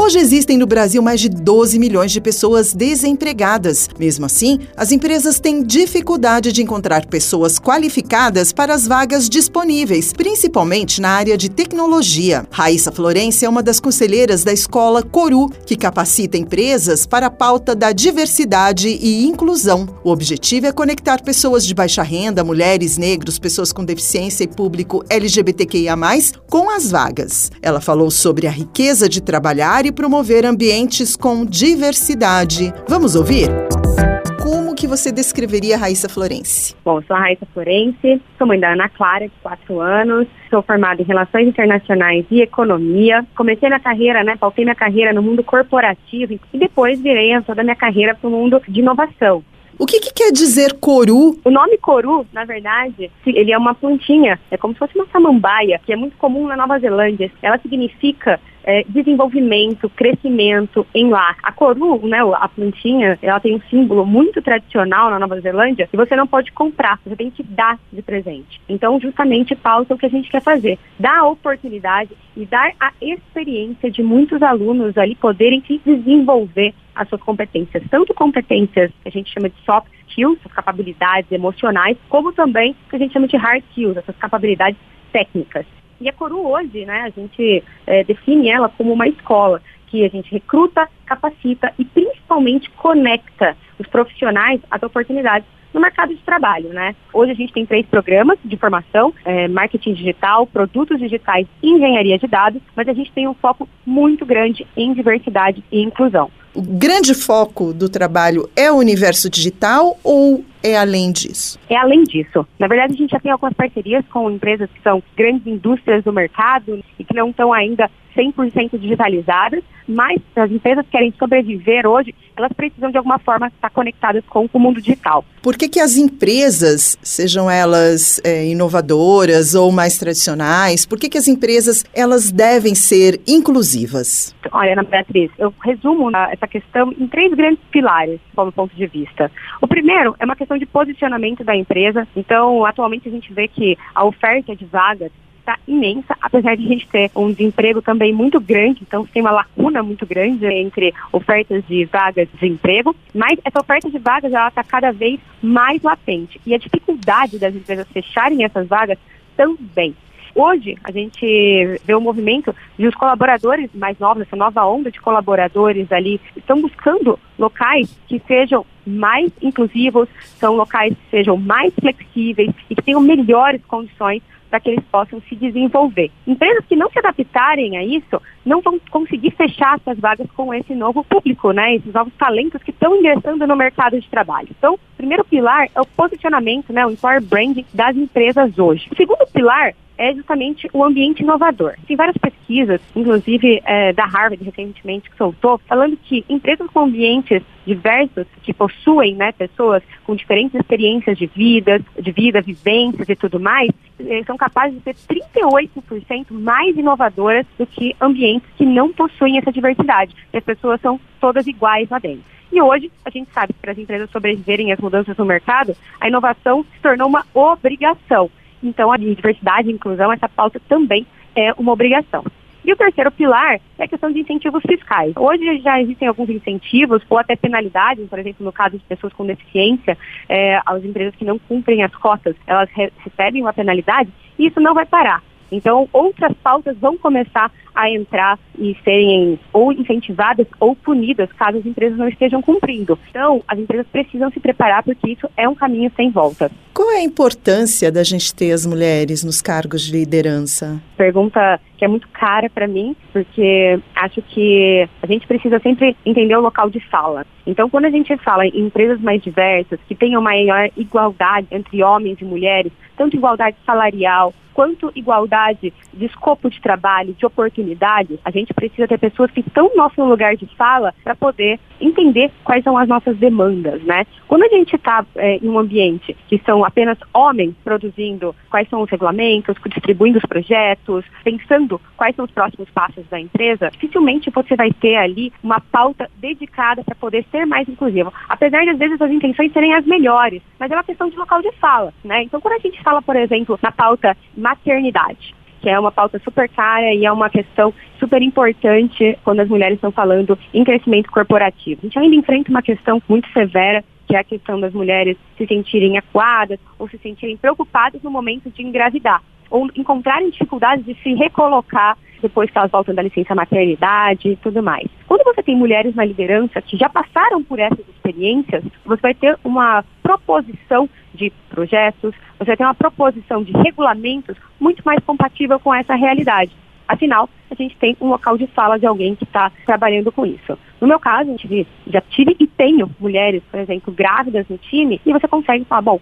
Hoje existem no Brasil mais de 12 milhões de pessoas desempregadas. Mesmo assim, as empresas têm dificuldade de encontrar pessoas qualificadas para as vagas disponíveis, principalmente na área de tecnologia. Raíssa Florença é uma das conselheiras da escola Coru, que capacita empresas para a pauta da diversidade e inclusão. O objetivo é conectar pessoas de baixa renda, mulheres, negros, pessoas com deficiência e público LGBTQIA, com as vagas. Ela falou sobre a riqueza de trabalhar e promover ambientes com diversidade. Vamos ouvir? Como que você descreveria a Raíssa Florense? Bom, sou a Raíssa Florense, sou mãe da Ana Clara, de 4 anos, sou formada em Relações Internacionais e Economia. Comecei minha carreira, né, pautei minha carreira no mundo corporativo e depois virei toda a minha carreira para o mundo de inovação. O que, que, quer dizer coru? O nome coru, na verdade, ele é uma plantinha, é como se fosse uma samambaia, que é muito comum na Nova Zelândia. Ela significa é, desenvolvimento, crescimento em lá. A coru, né, a plantinha, ela tem um símbolo muito tradicional na Nova Zelândia que você não pode comprar, você tem que dar de presente. Então, justamente, pauta o que a gente quer fazer, dar a oportunidade e dar a experiência de muitos alunos ali poderem se desenvolver as suas competências, tanto competências que a gente chama de soft skills, as capacidades emocionais, como também que a gente chama de hard skills, essas capacidades técnicas. E a Coru hoje, né, a gente é, define ela como uma escola que a gente recruta, capacita e principalmente conecta os profissionais às oportunidades no mercado de trabalho, né? Hoje a gente tem três programas de formação, é, marketing digital, produtos digitais e engenharia de dados, mas a gente tem um foco muito grande em diversidade e inclusão. O grande foco do trabalho é o universo digital ou é além disso? É além disso. Na verdade, a gente já tem algumas parcerias com empresas que são grandes indústrias do mercado e que não estão ainda 100% digitalizadas, mas as empresas que querem sobreviver hoje, elas precisam de alguma forma estar conectadas com o mundo digital. Por que, que as empresas, sejam elas é, inovadoras ou mais tradicionais, por que, que as empresas elas devem ser inclusivas? Olha, Ana Beatriz, eu resumo essa questão em três grandes pilares, como ponto de vista. O primeiro é uma questão de posicionamento da empresa. Então, atualmente a gente vê que a oferta de vagas está imensa, apesar de a gente ter um desemprego também muito grande, então tem uma lacuna muito grande entre ofertas de vagas de emprego, mas essa oferta de vagas ela está cada vez mais latente e a dificuldade das empresas fecharem essas vagas também. Hoje, a gente vê o movimento de os colaboradores mais novos, essa nova onda de colaboradores ali, estão buscando locais que sejam mais inclusivos, são locais que sejam mais flexíveis e que tenham melhores condições para que eles possam se desenvolver. Empresas que não se adaptarem a isso não vão conseguir fechar suas vagas com esse novo público, né? Esses novos talentos que estão ingressando no mercado de trabalho. Então, o primeiro pilar é o posicionamento, né? O employer branding das empresas hoje. O segundo pilar é justamente o ambiente inovador. Tem várias pesquisas, inclusive é, da Harvard recentemente que soltou, falando que empresas com ambientes diversos, que possuem né, pessoas com diferentes experiências de vida, de vida, vivências e tudo mais, eh, são capazes de ser 38% mais inovadoras do que ambientes que não possuem essa diversidade. E as pessoas são todas iguais lá dentro. E hoje, a gente sabe que para as empresas sobreviverem às mudanças no mercado, a inovação se tornou uma obrigação. Então, a diversidade e inclusão, essa pauta também é uma obrigação. E o terceiro pilar é a questão de incentivos fiscais. Hoje já existem alguns incentivos, ou até penalidades, por exemplo, no caso de pessoas com deficiência, é, as empresas que não cumprem as cotas, elas re recebem uma penalidade, e isso não vai parar. Então, outras pautas vão começar a entrar e serem ou incentivadas ou punidas caso as empresas não estejam cumprindo. Então, as empresas precisam se preparar porque isso é um caminho sem volta. Qual é a importância da gente ter as mulheres nos cargos de liderança? Pergunta que é muito cara para mim, porque acho que a gente precisa sempre entender o local de fala. Então, quando a gente fala em empresas mais diversas, que tenham maior igualdade entre homens e mulheres, tanto igualdade salarial quanto igualdade de escopo de trabalho, de oportunidade, a gente precisa ter pessoas que estão no nosso lugar de fala para poder entender quais são as nossas demandas, né? Quando a gente está é, em um ambiente que são apenas homens produzindo quais são os regulamentos, distribuindo os projetos, pensando quais são os próximos passos da empresa, dificilmente você vai ter ali uma pauta dedicada para poder ser mais inclusivo. Apesar de às vezes as intenções serem as melhores, mas é uma questão de local de fala, né? Então quando a gente fala, por exemplo, na pauta maternidade, que é uma pauta super cara e é uma questão super importante quando as mulheres estão falando em crescimento corporativo. A gente ainda enfrenta uma questão muito severa que é a questão das mulheres se sentirem acuadas ou se sentirem preocupadas no momento de engravidar ou encontrarem dificuldades de se recolocar depois que elas voltam da licença maternidade e tudo mais. Quando você tem mulheres na liderança que já passaram por essas experiências, você vai ter uma proposição de projetos, você vai ter uma proposição de regulamentos muito mais compatível com essa realidade. Afinal, a gente tem um local de fala de alguém que está trabalhando com isso. No meu caso, já tive e tenho mulheres, por exemplo, grávidas no time, e você consegue falar, bom,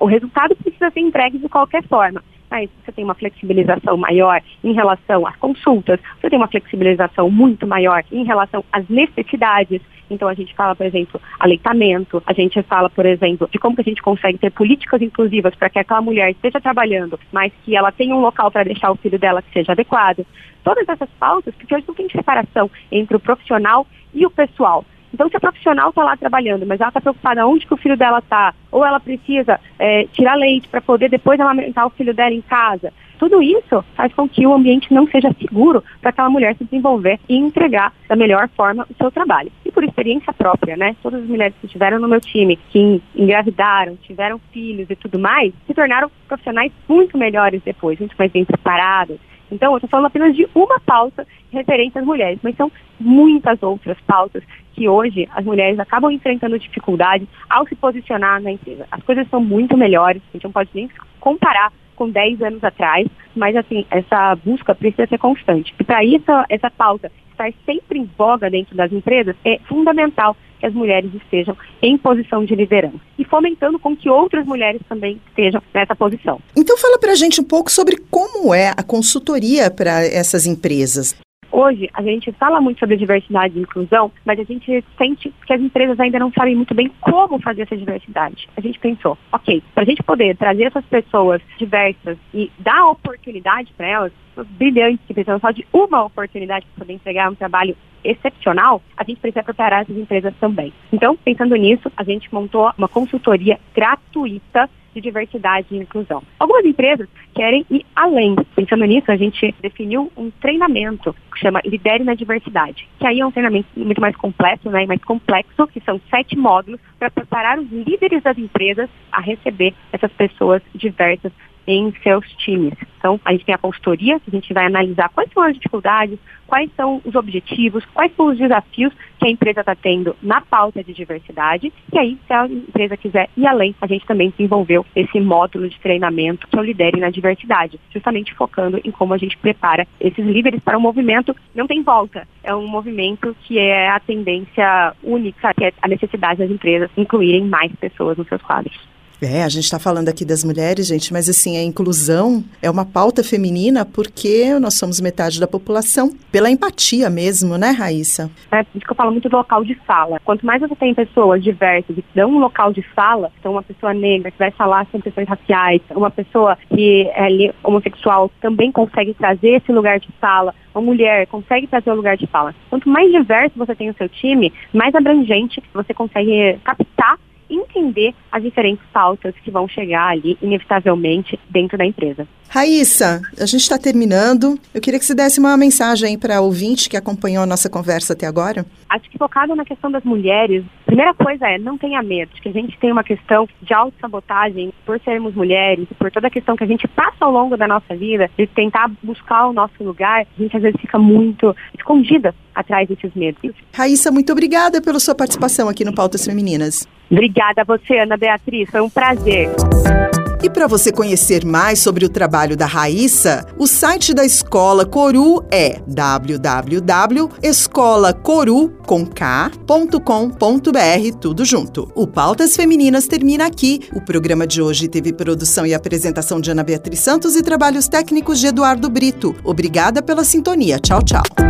o resultado precisa ser entregue de qualquer forma mas você tem uma flexibilização maior em relação às consultas, você tem uma flexibilização muito maior em relação às necessidades. Então a gente fala, por exemplo, aleitamento, a gente fala, por exemplo, de como que a gente consegue ter políticas inclusivas para que aquela mulher esteja trabalhando, mas que ela tenha um local para deixar o filho dela que seja adequado. Todas essas pautas, porque hoje não tem separação entre o profissional e o pessoal. Então, se a profissional está lá trabalhando, mas ela está preocupada onde que o filho dela está, ou ela precisa é, tirar leite para poder depois amamentar o filho dela em casa, tudo isso faz com que o ambiente não seja seguro para aquela mulher se desenvolver e entregar da melhor forma o seu trabalho. E por experiência própria, né? Todas as mulheres que estiveram no meu time, que engravidaram, tiveram filhos e tudo mais, se tornaram profissionais muito melhores depois, muito mais bem preparadas, então, eu estou falando apenas de uma pauta referente às mulheres, mas são muitas outras pautas que hoje as mulheres acabam enfrentando dificuldade ao se posicionar na empresa. As coisas são muito melhores, a gente não pode nem comparar com 10 anos atrás, mas assim, essa busca precisa ser constante. E para isso, essa pauta estar sempre em voga dentro das empresas é fundamental que as mulheres estejam em posição de liderança e fomentando com que outras mulheres também estejam nessa posição. Então fala para a gente um pouco sobre como é a consultoria para essas empresas. Hoje, a gente fala muito sobre diversidade e inclusão, mas a gente sente que as empresas ainda não sabem muito bem como fazer essa diversidade. A gente pensou, ok, para a gente poder trazer essas pessoas diversas e dar oportunidade para elas, brilhantes que precisam só de uma oportunidade para poder entregar um trabalho excepcional, a gente precisa preparar essas empresas também. Então, pensando nisso, a gente montou uma consultoria gratuita de diversidade e inclusão. Algumas empresas querem ir além. Pensando nisso, a gente definiu um treinamento que chama Lidere na Diversidade, que aí é um treinamento muito mais completo né, mais complexo, que são sete módulos para preparar os líderes das empresas a receber essas pessoas diversas em seus times. Então, a gente tem a consultoria, que a gente vai analisar quais são as dificuldades, quais são os objetivos, quais são os desafios que a empresa está tendo na pauta de diversidade. E aí, se a empresa quiser ir além, a gente também desenvolveu esse módulo de treinamento que o Lidere na Diversidade, justamente focando em como a gente prepara esses líderes para um movimento não tem volta. É um movimento que é a tendência única, que é a necessidade das empresas incluírem mais pessoas nos seus quadros. É, a gente está falando aqui das mulheres, gente, mas assim, a inclusão é uma pauta feminina porque nós somos metade da população, pela empatia mesmo, né, Raíssa? É, por isso que eu falo muito do local de fala. Quanto mais você tem pessoas diversas que dão um local de fala, então uma pessoa negra que vai falar sobre questões raciais, uma pessoa que é homossexual também consegue trazer esse lugar de fala, uma mulher consegue trazer o lugar de fala. Quanto mais diverso você tem o seu time, mais abrangente você consegue captar entender as diferentes pautas que vão chegar ali, inevitavelmente, dentro da empresa. Raíssa, a gente está terminando. Eu queria que você desse uma mensagem para ouvinte que acompanhou a nossa conversa até agora. Acho que focado na questão das mulheres, a primeira coisa é não tenha medo, que a gente tem uma questão de autossabotagem por sermos mulheres, por toda a questão que a gente passa ao longo da nossa vida, de tentar buscar o nosso lugar, a gente às vezes fica muito escondida atrás desses medos. Raíssa, muito obrigada pela sua participação aqui no Pautas Femininas. Obrigada a você, Ana Beatriz. Foi um prazer. E para você conhecer mais sobre o trabalho da Raíssa, o site da Escola Coru é www.escolacoru.com.br, tudo junto. O Pautas Femininas termina aqui. O programa de hoje teve produção e apresentação de Ana Beatriz Santos e trabalhos técnicos de Eduardo Brito. Obrigada pela sintonia. Tchau, tchau.